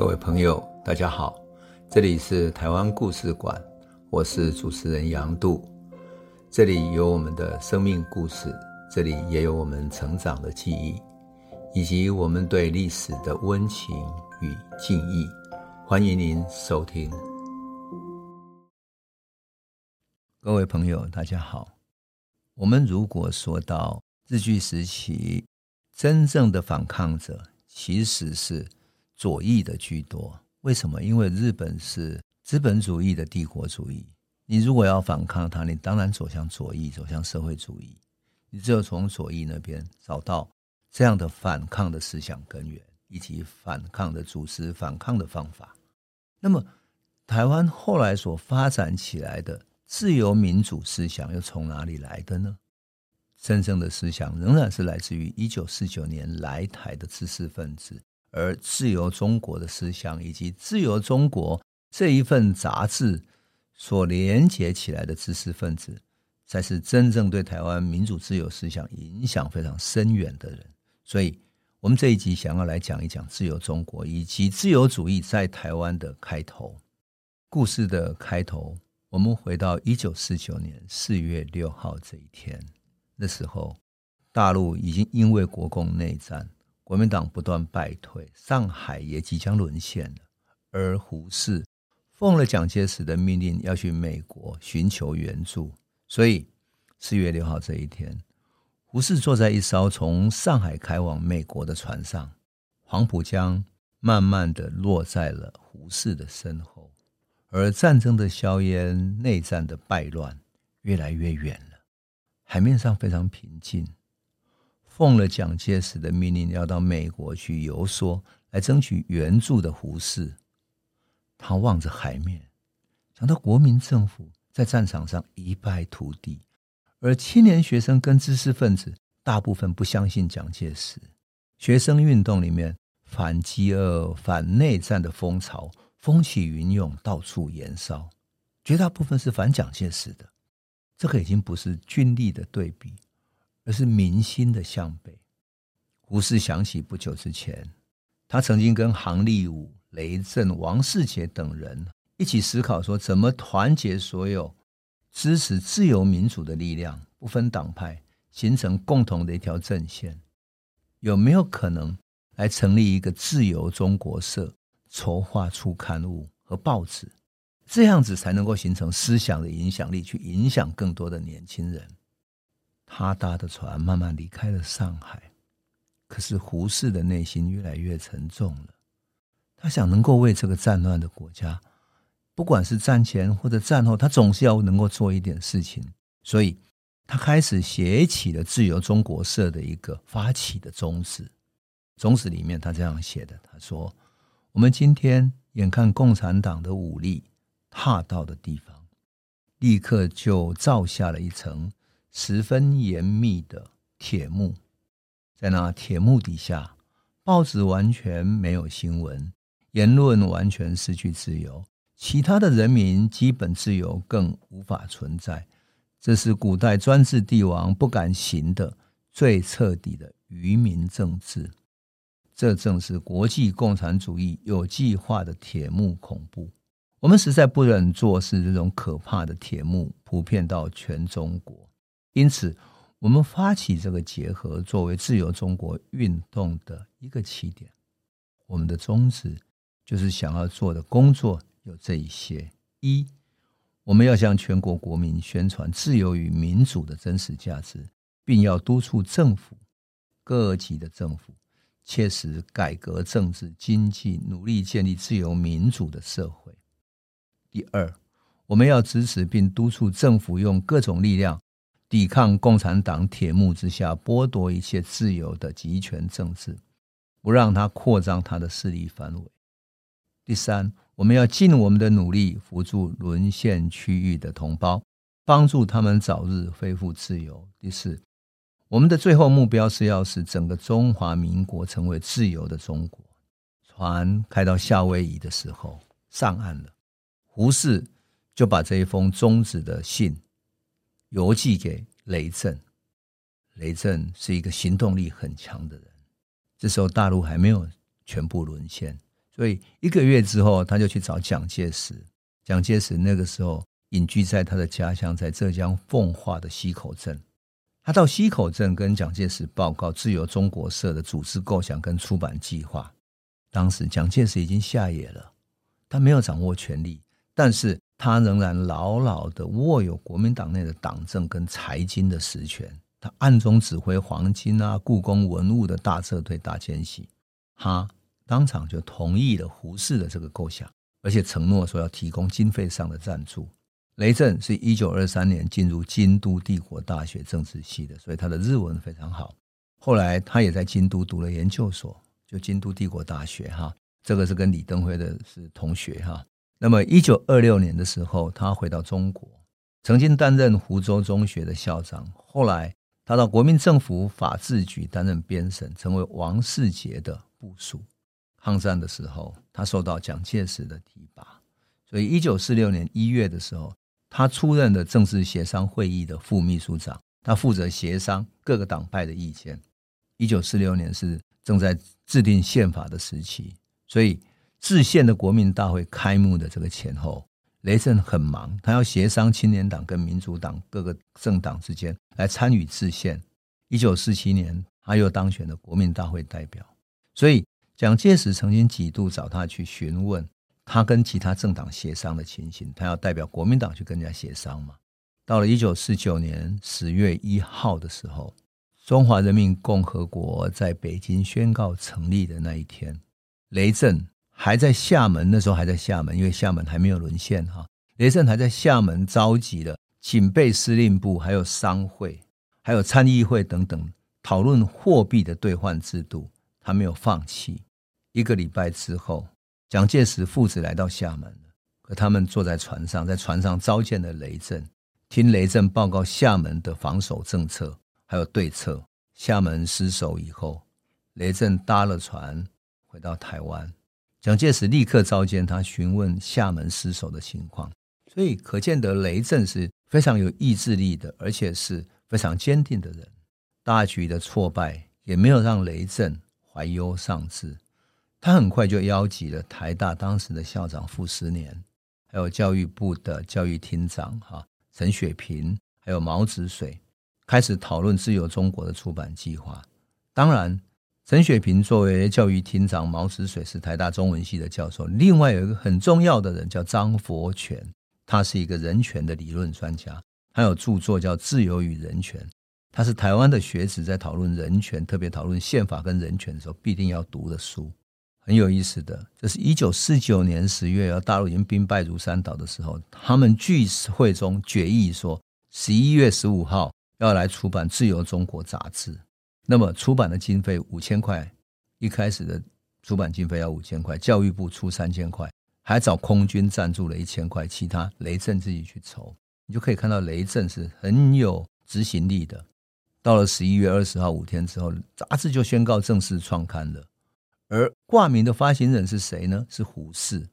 各位朋友，大家好，这里是台湾故事馆，我是主持人杨度，这里有我们的生命故事，这里也有我们成长的记忆，以及我们对历史的温情与敬意。欢迎您收听。各位朋友，大家好。我们如果说到日据时期，真正的反抗者其实是左翼的居多。为什么？因为日本是资本主义的帝国主义。你如果要反抗它，你当然走向左翼，走向社会主义。你只有从左翼那边找到这样的反抗的思想根源，以及反抗的组织、反抗的方法。那么，台湾后来所发展起来的自由民主思想又从哪里来的呢？真正的思想仍然是来自于一九四九年来台的知识分子，而自由中国的思想以及自由中国这一份杂志所连接起来的知识分子，才是真正对台湾民主自由思想影响非常深远的人。所以，我们这一集想要来讲一讲自由中国以及自由主义在台湾的开头。故事的开头，我们回到一九四九年四月六号这一天。那时候，大陆已经因为国共内战，国民党不断败退，上海也即将沦陷了。而胡适奉了蒋介石的命令，要去美国寻求援助。所以，四月六号这一天，胡适坐在一艘从上海开往美国的船上，黄浦江慢慢的落在了胡适的身后，而战争的硝烟、内战的败乱越来越远了。海面上非常平静，奉了蒋介石的命令要到美国去游说，来争取援助的胡适，他望着海面，想到国民政府在战场上一败涂地，而青年学生跟知识分子大部分不相信蒋介石，学生运动里面反饥饿、反内战的风潮风起云涌，到处延烧，绝大部分是反蒋介石的。这个已经不是军力的对比，而是民心的向背。胡适想起不久之前，他曾经跟杭立武、雷震、王世杰等人一起思考，说怎么团结所有支持自由民主的力量，不分党派，形成共同的一条阵线。有没有可能来成立一个自由中国社，筹划出刊物和报纸？这样子才能够形成思想的影响力，去影响更多的年轻人。他搭的船慢慢离开了上海，可是胡适的内心越来越沉重了。他想能够为这个战乱的国家，不管是战前或者战后，他总是要能够做一点事情。所以，他开始写起了自由中国社的一个发起的宗旨。宗旨里面，他这样写的：“他说，我们今天眼看共产党的武力。”踏到的地方，立刻就造下了一层十分严密的铁幕。在那铁幕底下，报纸完全没有新闻，言论完全失去自由，其他的人民基本自由更无法存在。这是古代专制帝王不敢行的最彻底的愚民政治。这正是国际共产主义有计划的铁幕恐怖。我们实在不忍坐视这种可怕的铁幕普遍到全中国，因此，我们发起这个结合，作为自由中国运动的一个起点。我们的宗旨就是想要做的工作有这一些：一，我们要向全国国民宣传自由与民主的真实价值，并要督促政府各级的政府切实改革政治经济，努力建立自由民主的社会。第二，我们要支持并督促政府用各种力量抵抗共产党铁幕之下剥夺一切自由的集权政治，不让它扩张它的势力范围。第三，我们要尽我们的努力扶助沦陷区域的同胞，帮助他们早日恢复自由。第四，我们的最后目标是要使整个中华民国成为自由的中国。船开到夏威夷的时候，上岸了。胡适就把这一封宗旨的信邮寄给雷震。雷震是一个行动力很强的人。这时候大陆还没有全部沦陷，所以一个月之后，他就去找蒋介石。蒋介石那个时候隐居在他的家乡，在浙江奉化的溪口镇。他到溪口镇跟蒋介石报告自由中国社的组织构想跟出版计划。当时蒋介石已经下野了，他没有掌握权力，但是他仍然牢牢的握有国民党内的党政跟财经的实权。他暗中指挥黄金啊、故宫文物的大撤退、大迁徙。他当场就同意了胡适的这个构想。而且承诺说要提供经费上的赞助。雷震是一九二三年进入京都帝国大学政治系的，所以他的日文非常好。后来他也在京都读了研究所，就京都帝国大学哈，这个是跟李登辉的是同学哈。那么一九二六年的时候，他回到中国，曾经担任湖州中学的校长。后来他到国民政府法制局担任编审，成为王世杰的部属。抗战的时候，他受到蒋介石的提拔，所以一九四六年一月的时候，他出任了政治协商会议的副秘书长，他负责协商各个党派的意见。一九四六年是正在制定宪法的时期，所以制宪的国民大会开幕的这个前后，雷震很忙，他要协商青年党跟民主党各个政党之间来参与制宪。一九四七年，他又当选了国民大会代表，所以。蒋介石曾经几度找他去询问他跟其他政党协商的情形，他要代表国民党去跟人家协商嘛。到了一九四九年十月一号的时候，中华人民共和国在北京宣告成立的那一天，雷震还在厦门，那时候还在厦门，因为厦门还没有沦陷哈。雷震还在厦门召集了警备司令部、还有商会、还有参议会等等，讨论货币的兑换制度，他没有放弃。一个礼拜之后，蒋介石父子来到厦门了。可他们坐在船上，在船上召见了雷震，听雷震报告厦门的防守政策还有对策。厦门失守以后，雷震搭了船回到台湾。蒋介石立刻召见他，询问厦门失守的情况。所以可见得雷震是非常有意志力的，而且是非常坚定的人。大局的挫败也没有让雷震怀忧丧志。他很快就邀集了台大当时的校长傅斯年，还有教育部的教育厅长哈陈雪屏，还有毛子水，开始讨论自由中国的出版计划。当然，陈雪屏作为教育厅长，毛子水是台大中文系的教授。另外有一个很重要的人叫张佛泉，他是一个人权的理论专家，他有著作叫《自由与人权》，他是台湾的学子在讨论人权，特别讨论宪法跟人权的时候必定要读的书。很有意思的，这是一九四九年十月，大陆已经兵败如山倒的时候，他们聚会中决议说，十一月十五号要来出版《自由中国》杂志。那么出版的经费五千块，一开始的出版经费要五千块，教育部出三千块，还找空军赞助了一千块，其他雷震自己去筹。你就可以看到雷震是很有执行力的。到了十一月二十号五天之后，杂志就宣告正式创刊了。而挂名的发行人是谁呢？是胡适。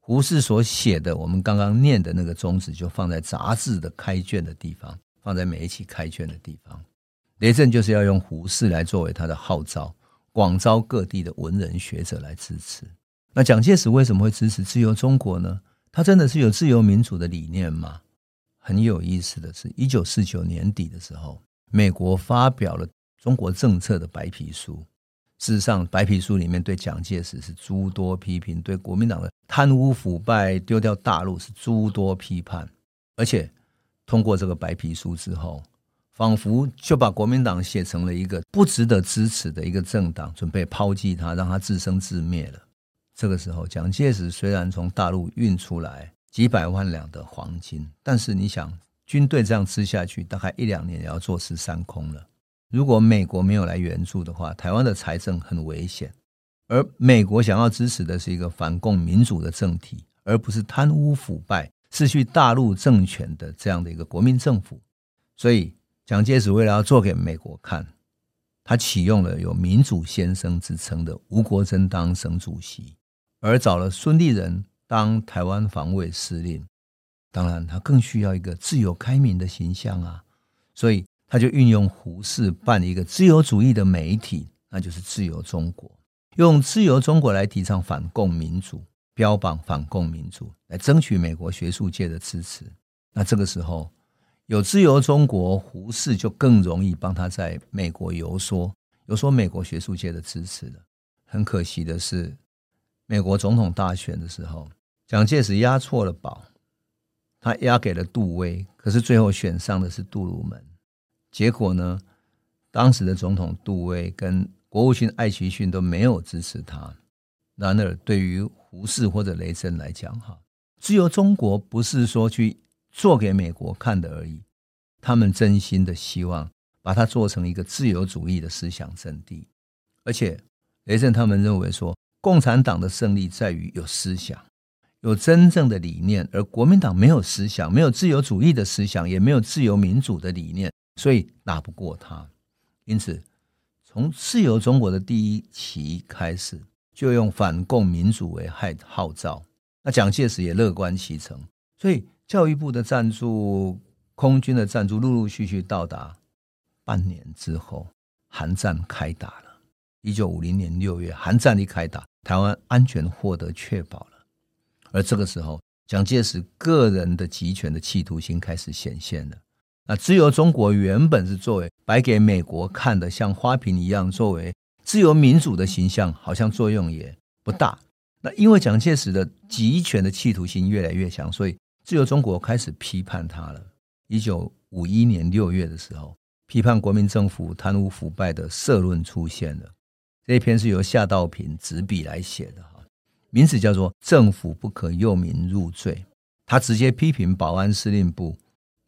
胡适所写的，我们刚刚念的那个宗旨，就放在杂志的开卷的地方，放在每一期开卷的地方。雷震就是要用胡适来作为他的号召，广招各地的文人学者来支持。那蒋介石为什么会支持自由中国呢？他真的是有自由民主的理念吗？很有意思的是，一九四九年底的时候，美国发表了中国政策的白皮书。事实上，白皮书里面对蒋介石是诸多批评，对国民党的贪污腐败、丢掉大陆是诸多批判。而且通过这个白皮书之后，仿佛就把国民党写成了一个不值得支持的一个政党，准备抛弃他，让他自生自灭了。这个时候，蒋介石虽然从大陆运出来几百万两的黄金，但是你想，军队这样吃下去，大概一两年也要坐吃山空了。如果美国没有来援助的话，台湾的财政很危险。而美国想要支持的是一个反共民主的政体，而不是贪污腐败、失去大陆政权的这样的一个国民政府。所以，蒋介石为了要做给美国看，他启用了有“民主先生”之称的吴国桢当省主席，而找了孙立人当台湾防卫司令。当然，他更需要一个自由开明的形象啊，所以。他就运用胡适办一个自由主义的媒体，那就是《自由中国》。用自由中国来提倡反共民主，标榜反共民主，来争取美国学术界的支持。那这个时候，有自由中国，胡适就更容易帮他在美国游说，游说美国学术界的支持了。很可惜的是，美国总统大选的时候，蒋介石押错了宝，他押给了杜威，可是最后选上的是杜鲁门。结果呢，当时的总统杜威跟国务卿艾奇逊都没有支持他。然而，对于胡适或者雷震来讲，哈，自由中国不是说去做给美国看的而已，他们真心的希望把它做成一个自由主义的思想阵地。而且，雷震他们认为说，共产党的胜利在于有思想，有真正的理念，而国民党没有思想，没有自由主义的思想，也没有自由民主的理念，所以打不过他。因此，从自由中国的第一期开始，就用反共民主为号号召。那蒋介石也乐观其成，所以教育部的赞助、空军的赞助陆陆续续到达。半年之后，韩战开打了。一九五零年六月，韩战一开打，台湾安全获得确保了。而这个时候，蒋介石个人的集权的企图心开始显现了。那自由中国原本是作为摆给美国看的，像花瓶一样，作为自由民主的形象，好像作用也不大。那因为蒋介石的集权的企图心越来越强，所以自由中国开始批判他了。一九五一年六月的时候，批判国民政府贪污腐败的社论出现了。这一篇是由夏道平执笔来写的，哈，名字叫做《政府不可诱民入罪》。他直接批评保安司令部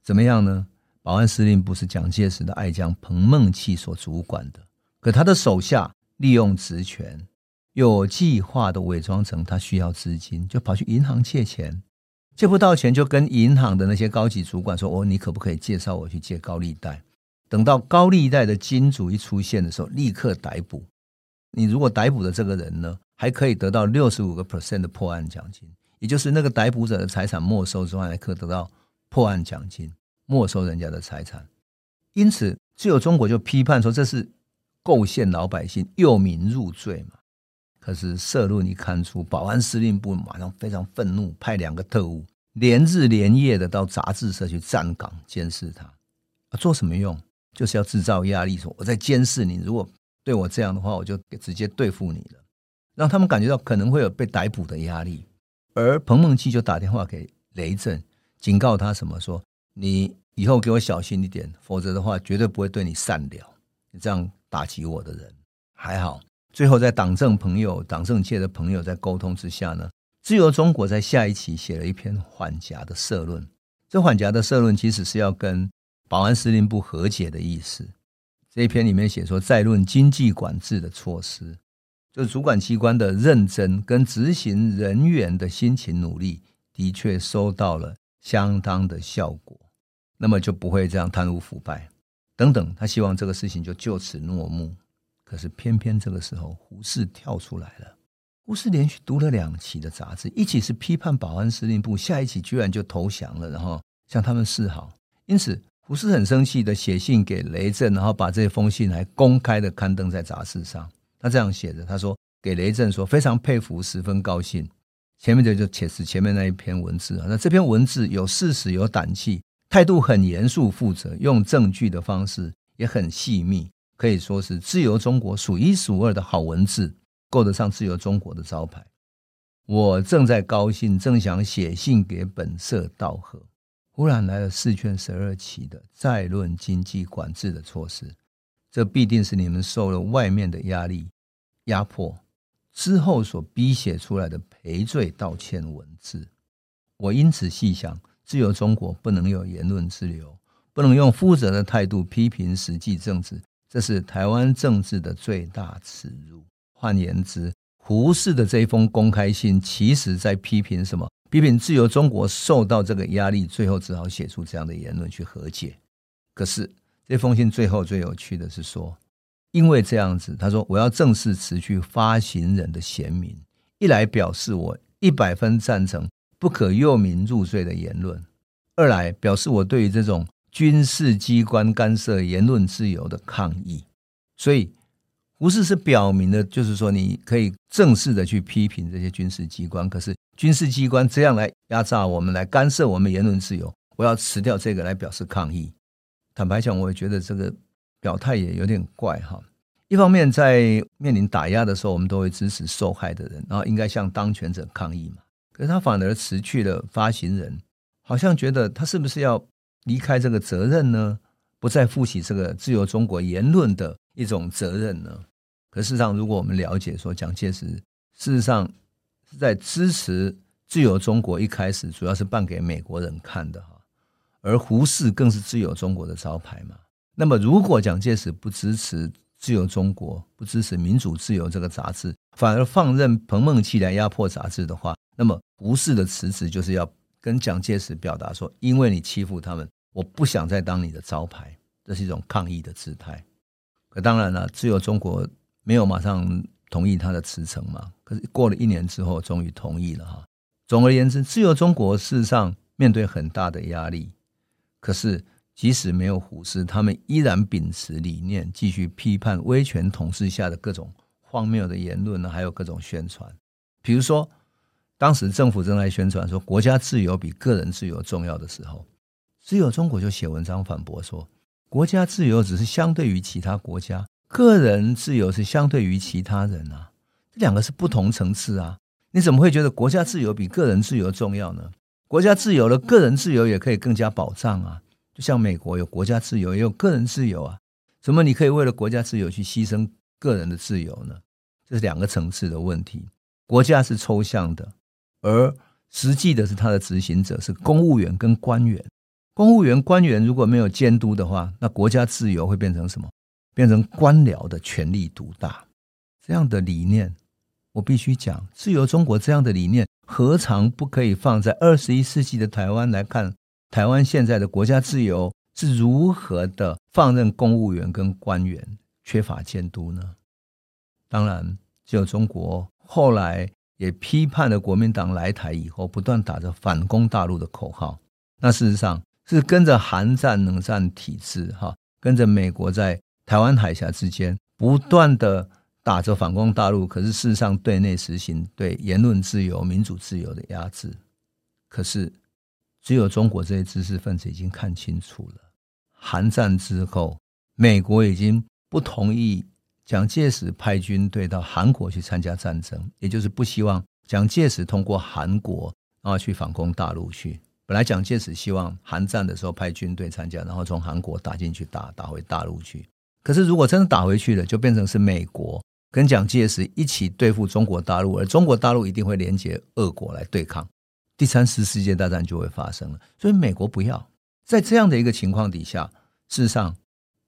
怎么样呢？保安司令部是蒋介石的爱将彭孟缉所主管的，可他的手下利用职权，有计划的伪装成他需要资金，就跑去银行借钱，借不到钱就跟银行的那些高级主管说：“哦，你可不可以介绍我去借高利贷？”等到高利贷的金主一出现的时候，立刻逮捕。你如果逮捕的这个人呢，还可以得到六十五个 percent 的破案奖金，也就是那个逮捕者的财产没收之外，还可以得到破案奖金。没收人家的财产，因此自由中国就批判说，这是构陷老百姓、诱民入罪嘛。可是社论一刊出，保安司令部马上非常愤怒，派两个特务连日连夜的到杂志社去站岗监视他。啊，做什么用？就是要制造压力，说我在监视你，如果对我这样的话，我就直接对付你了，让他们感觉到可能会有被逮捕的压力。而彭孟缉就打电话给雷震，警告他什么说。你以后给我小心一点，否则的话绝对不会对你善了。你这样打击我的人，还好。最后在党政朋友、党政界的朋友在沟通之下呢，自由中国在下一期写了一篇缓颊的社论。这缓颊的社论其实是要跟保安司令部和解的意思。这一篇里面写说，再论经济管制的措施，就主管机关的认真跟执行人员的辛勤努力，的确收到了相当的效果。那么就不会这样贪污腐败等等，他希望这个事情就就此落幕。可是偏偏这个时候，胡适跳出来了。胡适连续读了两期的杂志，一期是批判保安司令部，下一期居然就投降了，然后向他们示好。因此，胡适很生气的写信给雷震，然后把这封信还公开的刊登在杂志上。他这样写着：“他说给雷震说，非常佩服，十分高兴。”前面的就且是前面那一篇文字啊，那这篇文字有事实，有胆气。态度很严肃负责，用证据的方式也很细密，可以说是自由中国数一数二的好文字，够得上自由中国的招牌。我正在高兴，正想写信给本社道贺，忽然来了四卷十二期的再论经济管制的措施，这必定是你们受了外面的压力压迫之后所逼写出来的赔罪道歉文字。我因此细想。自由中国不能有言论自由，不能用负责的态度批评实际政治，这是台湾政治的最大耻辱。换言之，胡适的这封公开信，其实在批评什么？批评自由中国受到这个压力，最后只好写出这样的言论去和解。可是这封信最后最有趣的是说，因为这样子，他说我要正式辞去发行人的贤名，一来表示我一百分赞成。不可诱民入罪的言论。二来表示我对于这种军事机关干涉言论自由的抗议。所以胡适是表明的，就是说你可以正式的去批评这些军事机关，可是军事机关这样来压榨我们，来干涉我们言论自由，我要辞掉这个来表示抗议。坦白讲，我也觉得这个表态也有点怪哈。一方面，在面临打压的时候，我们都会支持受害的人，然后应该向当权者抗议嘛。可是他反而辞去了发行人，好像觉得他是不是要离开这个责任呢？不再负起这个自由中国言论的一种责任呢？可事实上，如果我们了解说，蒋介石事实上是在支持自由中国，一开始主要是办给美国人看的哈，而胡适更是自由中国的招牌嘛。那么，如果蒋介石不支持自由中国，不支持民主自由这个杂志，反而放任彭梦琪来压迫杂志的话，那么胡适的辞职就是要跟蒋介石表达说，因为你欺负他们。我不想再当你的招牌，这是一种抗议的姿态。可当然了，自由中国没有马上同意他的辞呈嘛。可是过了一年之后，终于同意了哈。总而言之，自由中国事实上面对很大的压力。可是即使没有胡适，他们依然秉持理念，继续批判威权统治下的各种荒谬的言论呢，还有各种宣传。比如说，当时政府正在宣传说国家自由比个人自由重要的时候。自由中国就写文章反驳说，国家自由只是相对于其他国家，个人自由是相对于其他人啊，这两个是不同层次啊。你怎么会觉得国家自由比个人自由重要呢？国家自由了，个人自由也可以更加保障啊。就像美国有国家自由，也有个人自由啊。怎么你可以为了国家自由去牺牲个人的自由呢？这是两个层次的问题。国家是抽象的，而实际的是他的执行者是公务员跟官员。公务员、官员如果没有监督的话，那国家自由会变成什么？变成官僚的权力独大。这样的理念，我必须讲，自由中国这样的理念，何尝不可以放在二十一世纪的台湾来看？台湾现在的国家自由是如何的放任公务员跟官员缺乏监督呢？当然，自由中国后来也批判了国民党来台以后，不断打着反攻大陆的口号。那事实上，是跟着韩战冷战体制，哈，跟着美国在台湾海峡之间不断的打着反攻大陆，可是事实上对内实行对言论自由、民主自由的压制。可是只有中国这些知识分子已经看清楚了，韩战之后，美国已经不同意蒋介石派军队到韩国去参加战争，也就是不希望蒋介石通过韩国然后去反攻大陆去。本来蒋介石希望韩战的时候派军队参加，然后从韩国打进去打打回大陆去。可是如果真的打回去了，就变成是美国跟蒋介石一起对付中国大陆，而中国大陆一定会连结俄国来对抗，第三次世界大战就会发生了。所以美国不要在这样的一个情况底下，事实上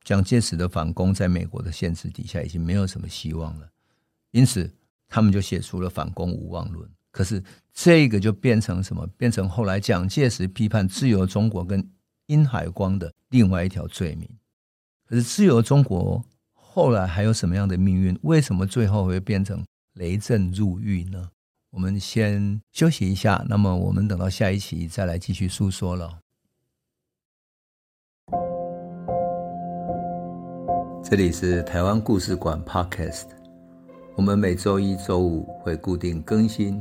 蒋介石的反攻在美国的限制底下已经没有什么希望了，因此他们就写出了反攻无望论。可是这个就变成什么？变成后来蒋介石批判自由中国跟殷海光的另外一条罪名。可是自由中国后来还有什么样的命运？为什么最后会变成雷震入狱呢？我们先休息一下，那么我们等到下一期再来继续诉说了。这里是台湾故事馆 Podcast，我们每周一、周五会固定更新。